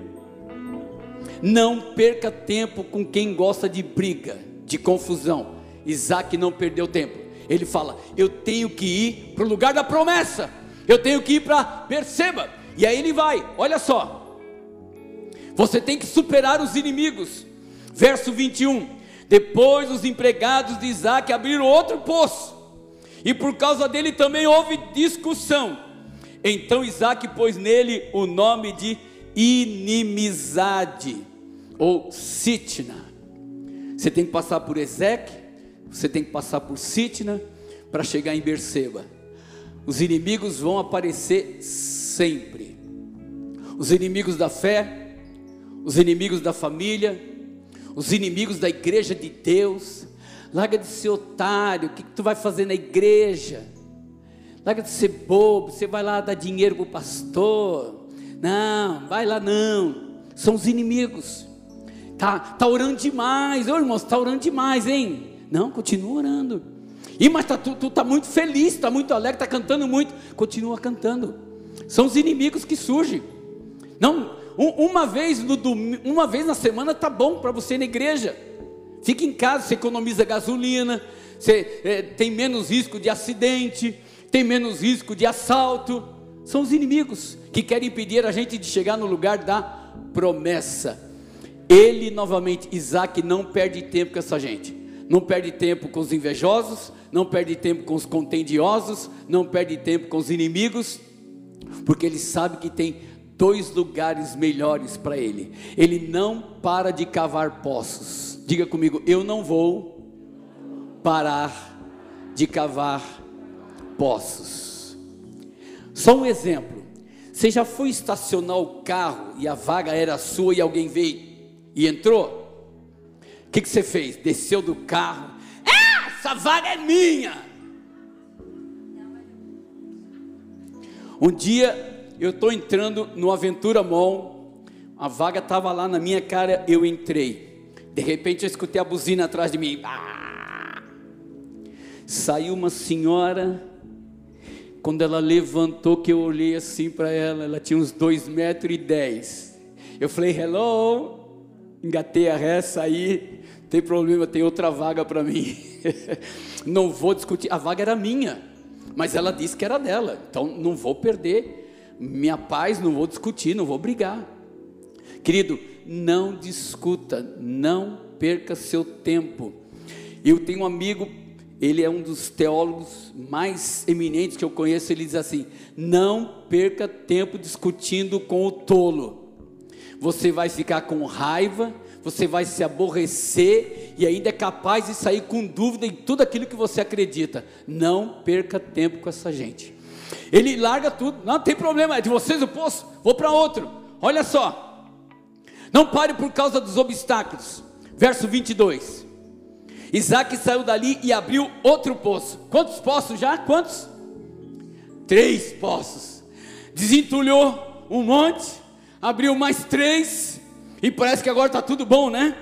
Não perca tempo com quem gosta de briga, de confusão. Isaac não perdeu tempo. Ele fala: Eu tenho que ir para o lugar da promessa. Eu tenho que ir para perceba. E aí ele vai. Olha só. Você tem que superar os inimigos. Verso 21. Depois os empregados de Isaac abriram outro poço. E por causa dele também houve discussão. Então Isaac pôs nele o nome de inimizade ou Sitna. Você tem que passar por Ezequiel, você tem que passar por Sitna para chegar em Berseba. Os inimigos vão aparecer sempre. Os inimigos da fé, os inimigos da família, os inimigos da igreja de Deus. Larga de ser otário, o que, que tu vai fazer na igreja? Larga de ser bobo, você vai lá dar dinheiro para o pastor. Não, vai lá não. São os inimigos. Tá, tá orando demais, ô irmãos, tá orando demais, hein? Não, continua orando. E mas tá, tu, tu tá muito feliz, está muito alegre, está cantando muito. Continua cantando. São os inimigos que surgem. Não, uma vez no domingo, uma vez na semana tá bom para você ir na igreja. Fica em casa, você economiza gasolina, você é, tem menos risco de acidente, tem menos risco de assalto. São os inimigos que querem impedir a gente de chegar no lugar da promessa. Ele novamente, Isaac não perde tempo com essa gente. Não perde tempo com os invejosos, não perde tempo com os contendiosos, não perde tempo com os inimigos, porque ele sabe que tem dois lugares melhores para ele. Ele não para de cavar poços. Diga comigo, eu não vou parar de cavar poços. Só um exemplo. Você já foi estacionar o carro e a vaga era sua e alguém veio e entrou? O que, que você fez? Desceu do carro. Ah, essa vaga é minha. Um dia eu estou entrando no Aventura Mall, a vaga estava lá na minha cara, eu entrei. De repente eu escutei a buzina atrás de mim. Ah! Saiu uma senhora, quando ela levantou, que eu olhei assim para ela, ela tinha uns dois metros e dez. Eu falei, hello, engatei a ré, saí, tem problema, tem outra vaga para mim. não vou discutir, a vaga era minha, mas ela disse que era dela, então não vou perder minha paz, não vou discutir, não vou brigar. Querido, não discuta, não perca seu tempo. Eu tenho um amigo, ele é um dos teólogos mais eminentes que eu conheço, ele diz assim: não perca tempo discutindo com o tolo. Você vai ficar com raiva, você vai se aborrecer e ainda é capaz de sair com dúvida em tudo aquilo que você acredita. Não perca tempo com essa gente. Ele larga tudo, não tem problema, é de vocês o poço, vou para outro. Olha só, não pare por causa dos obstáculos. Verso 22. Isaac saiu dali e abriu outro poço. Quantos poços já? Quantos? Três poços. Desentulhou um monte, abriu mais três, e parece que agora está tudo bom, né?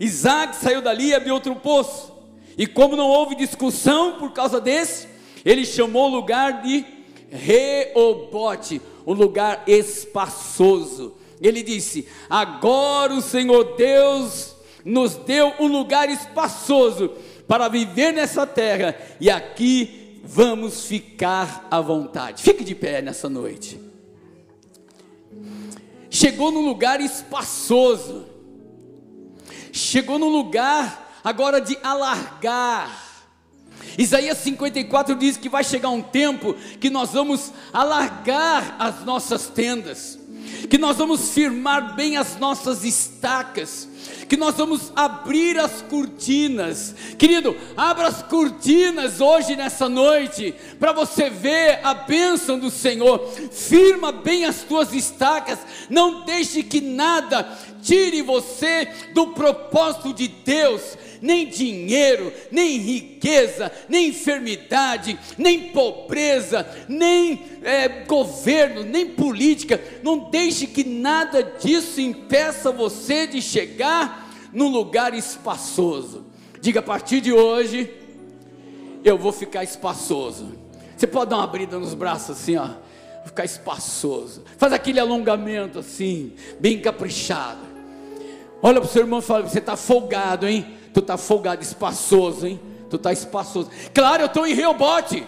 Isaac saiu dali e abriu outro poço. E como não houve discussão por causa desse, ele chamou o lugar de Reobote, um lugar espaçoso. Ele disse: Agora o Senhor Deus nos deu um lugar espaçoso para viver nessa terra, e aqui vamos ficar à vontade. Fique de pé nessa noite. Chegou num lugar espaçoso, chegou num lugar agora de alargar, Isaías 54 diz que vai chegar um tempo que nós vamos alargar as nossas tendas, que nós vamos firmar bem as nossas estacas, que nós vamos abrir as cortinas. Querido, abra as cortinas hoje nessa noite, para você ver a bênção do Senhor. Firma bem as tuas estacas, não deixe que nada tire você do propósito de Deus nem dinheiro, nem riqueza, nem enfermidade, nem pobreza, nem é, governo, nem política. Não deixe que nada disso impeça você de chegar num lugar espaçoso. Diga a partir de hoje, eu vou ficar espaçoso. Você pode dar uma abrida nos braços assim, ó. Vou ficar espaçoso. Faz aquele alongamento assim, bem caprichado. Olha para o seu irmão e fala: Você está folgado, hein? Tu está folgado, espaçoso, hein? Tu está espaçoso. Claro, eu estou em rebote.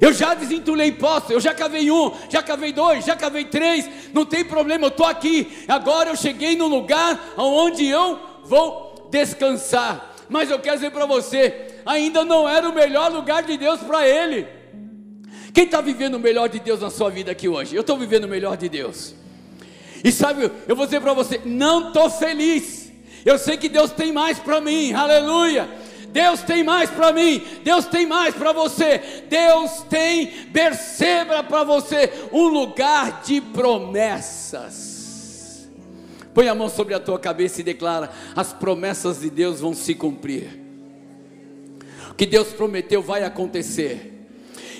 Eu já desentulei poço, eu já cavei um, já cavei dois, já cavei três, não tem problema, eu estou aqui. Agora eu cheguei no lugar onde eu vou descansar. Mas eu quero dizer para você, ainda não era o melhor lugar de Deus para ele. Quem está vivendo o melhor de Deus na sua vida aqui hoje? Eu estou vivendo o melhor de Deus. E sabe, eu vou dizer para você, não estou feliz. Eu sei que Deus tem mais para mim, aleluia. Deus tem mais para mim, Deus tem mais para você, Deus tem Bersebra para você, um lugar de promessas. Põe a mão sobre a tua cabeça e declara: as promessas de Deus vão se cumprir. O que Deus prometeu vai acontecer.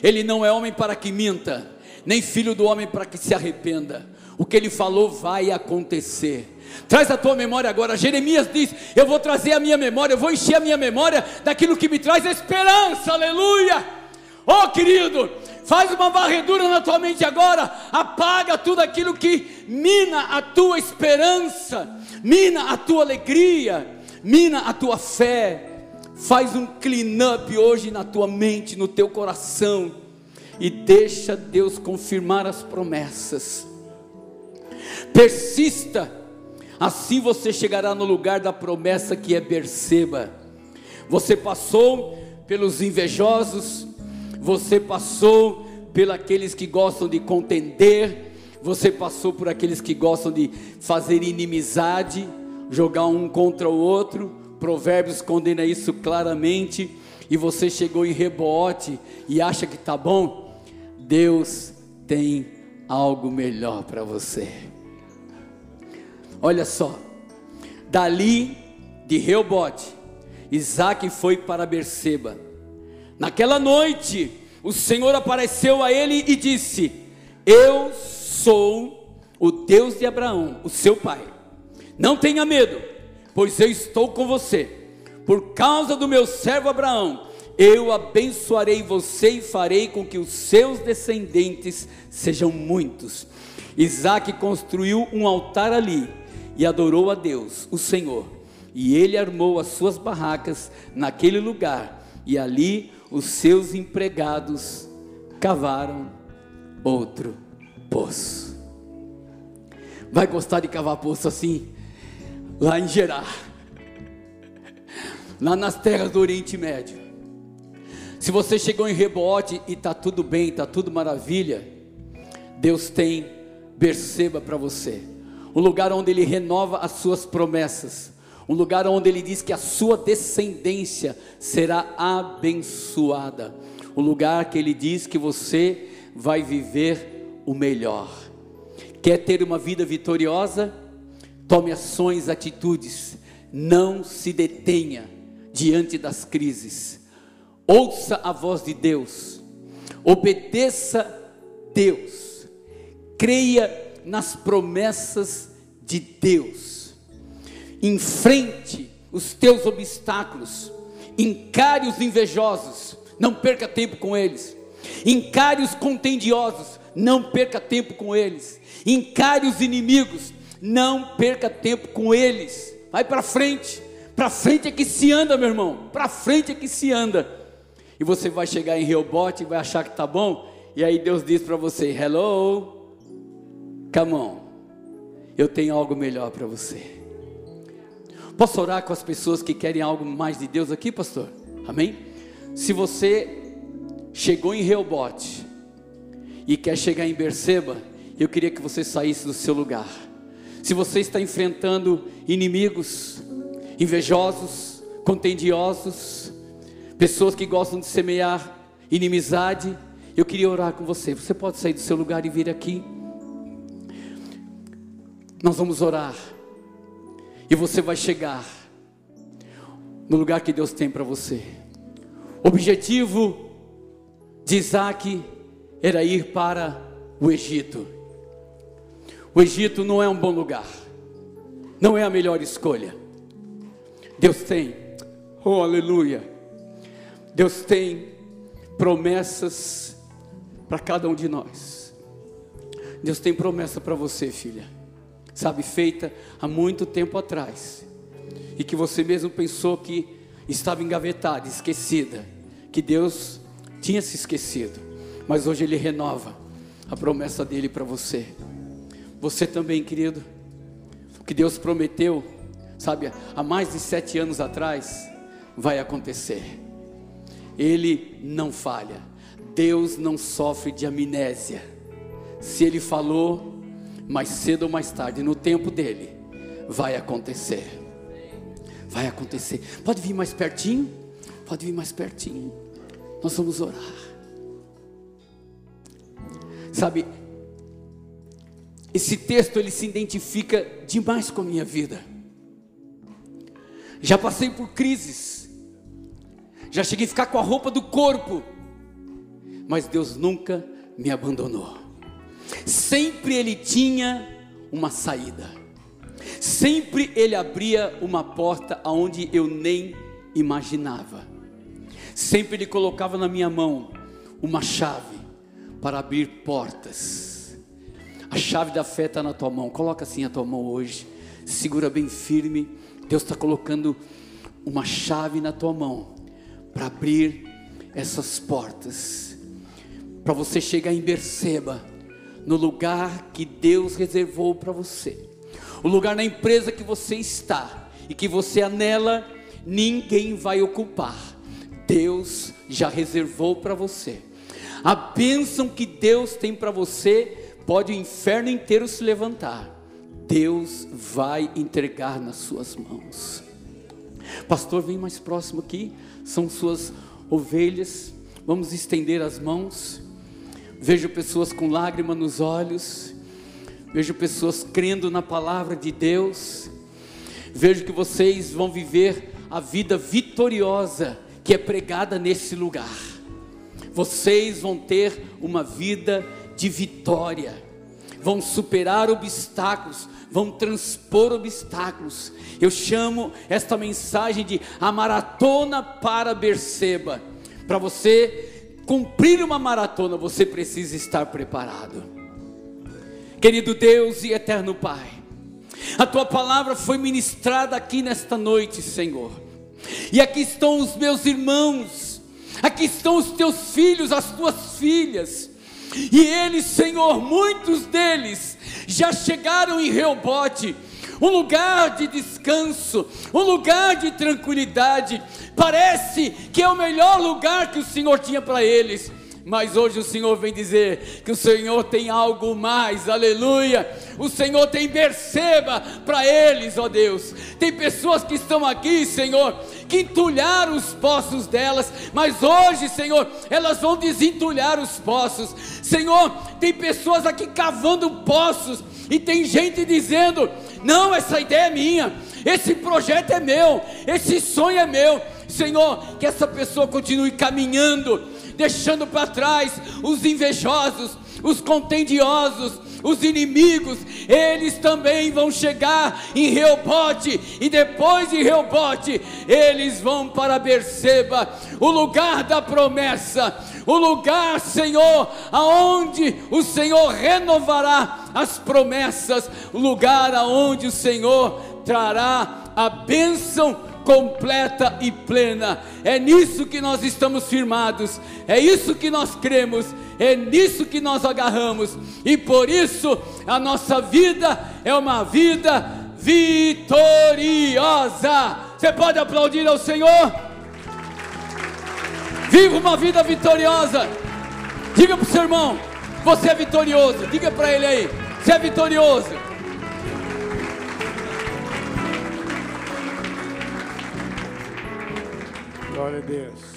Ele não é homem para que minta, nem filho do homem para que se arrependa. O que ele falou vai acontecer. Traz a tua memória agora. Jeremias diz: Eu vou trazer a minha memória, eu vou encher a minha memória daquilo que me traz esperança. Aleluia! Oh, querido, faz uma varredura na tua mente agora. Apaga tudo aquilo que mina a tua esperança, mina a tua alegria, mina a tua fé. Faz um clean up hoje na tua mente, no teu coração e deixa Deus confirmar as promessas. Persista, assim você chegará no lugar da promessa que é Berseba. Você passou pelos invejosos, você passou pelos que gostam de contender, você passou por aqueles que gostam de fazer inimizade, jogar um contra o outro. Provérbios condena isso claramente. E você chegou em rebote e acha que tá bom, Deus tem algo melhor para você. Olha só, dali de Reobote, Isaac foi para Berseba. Naquela noite, o Senhor apareceu a ele e disse: Eu sou o Deus de Abraão, o seu pai. Não tenha medo, pois eu estou com você. Por causa do meu servo Abraão, eu abençoarei você e farei com que os seus descendentes sejam muitos. Isaac construiu um altar ali e adorou a Deus, o Senhor. E ele armou as suas barracas naquele lugar, e ali os seus empregados cavaram outro poço. Vai gostar de cavar poço assim? Lá em Gerar, lá nas terras do Oriente Médio. Se você chegou em rebote e está tudo bem, está tudo maravilha, Deus tem Berseba para você, um lugar onde Ele renova as suas promessas, um lugar onde Ele diz que a sua descendência será abençoada, um lugar que Ele diz que você vai viver o melhor. Quer ter uma vida vitoriosa? Tome ações, atitudes, não se detenha diante das crises. Ouça a voz de Deus, obedeça Deus, creia nas promessas de Deus, enfrente os teus obstáculos, encare os invejosos, não perca tempo com eles, encare os contendiosos, não perca tempo com eles, encare os inimigos, não perca tempo com eles, vai para frente, para frente é que se anda, meu irmão, para frente é que se anda. E você vai chegar em Reobote e vai achar que está bom, e aí Deus diz para você: Hello, come on, eu tenho algo melhor para você. Posso orar com as pessoas que querem algo mais de Deus aqui, pastor? Amém? Se você chegou em Reobote e quer chegar em Berseba, eu queria que você saísse do seu lugar. Se você está enfrentando inimigos, invejosos, contendiosos, pessoas que gostam de semear inimizade. Eu queria orar com você. Você pode sair do seu lugar e vir aqui. Nós vamos orar. E você vai chegar no lugar que Deus tem para você. O objetivo de Isaac era ir para o Egito. O Egito não é um bom lugar, não é a melhor escolha. Deus tem, oh aleluia, Deus tem promessas para cada um de nós. Deus tem promessa para você, filha. Sabe, feita há muito tempo atrás. E que você mesmo pensou que estava engavetada, esquecida. Que Deus tinha se esquecido. Mas hoje Ele renova a promessa dele para você. Você também, querido. O que Deus prometeu, sabe, há mais de sete anos atrás, vai acontecer. Ele não falha. Deus não sofre de amnésia. Se Ele falou, mais cedo ou mais tarde, no tempo dele, vai acontecer. Vai acontecer. Pode vir mais pertinho? Pode vir mais pertinho. Nós vamos orar. Sabe, esse texto ele se identifica demais com a minha vida. Já passei por crises já cheguei a ficar com a roupa do corpo, mas Deus nunca me abandonou. Sempre ele tinha uma saída. Sempre ele abria uma porta aonde eu nem imaginava. Sempre ele colocava na minha mão uma chave para abrir portas. A chave da fé está na tua mão. Coloca assim a tua mão hoje. Segura bem firme. Deus está colocando uma chave na tua mão para abrir essas portas. Para você chegar em Berseba, no lugar que Deus reservou para você. O lugar na empresa que você está e que você anela, ninguém vai ocupar. Deus já reservou para você. A bênção que Deus tem para você, pode o inferno inteiro se levantar. Deus vai entregar nas suas mãos. Pastor, vem mais próximo aqui. São suas ovelhas. Vamos estender as mãos. Vejo pessoas com lágrima nos olhos. Vejo pessoas crendo na palavra de Deus. Vejo que vocês vão viver a vida vitoriosa que é pregada nesse lugar. Vocês vão ter uma vida de vitória, vão superar obstáculos, vão transpor obstáculos. Eu chamo esta mensagem de a maratona para Berceba. Para você cumprir uma maratona, você precisa estar preparado. Querido Deus e eterno Pai, a tua palavra foi ministrada aqui nesta noite, Senhor. E aqui estão os meus irmãos, aqui estão os teus filhos, as tuas filhas. E eles, Senhor, muitos deles já chegaram em Reobote, um lugar de descanso, um lugar de tranquilidade. Parece que é o melhor lugar que o Senhor tinha para eles. Mas hoje o Senhor vem dizer que o Senhor tem algo mais, aleluia. O Senhor tem perceba para eles, ó Deus. Tem pessoas que estão aqui, Senhor, que entulharam os poços delas, mas hoje, Senhor, elas vão desentulhar os poços. Senhor, tem pessoas aqui cavando poços e tem gente dizendo: "Não, essa ideia é minha. Esse projeto é meu, esse sonho é meu". Senhor, que essa pessoa continue caminhando deixando para trás os invejosos, os contendiosos, os inimigos, eles também vão chegar em Reobote, e depois de Reobote, eles vão para Berseba, o lugar da promessa, o lugar, Senhor, aonde o Senhor renovará as promessas, o lugar aonde o Senhor trará a bênção completa e plena. É nisso que nós estamos firmados, é isso que nós cremos, é nisso que nós agarramos, e por isso a nossa vida é uma vida vitoriosa. Você pode aplaudir ao Senhor? Viva uma vida vitoriosa. Diga para o seu irmão: você é vitorioso. Diga para ele aí: você é vitorioso. Glória a Deus.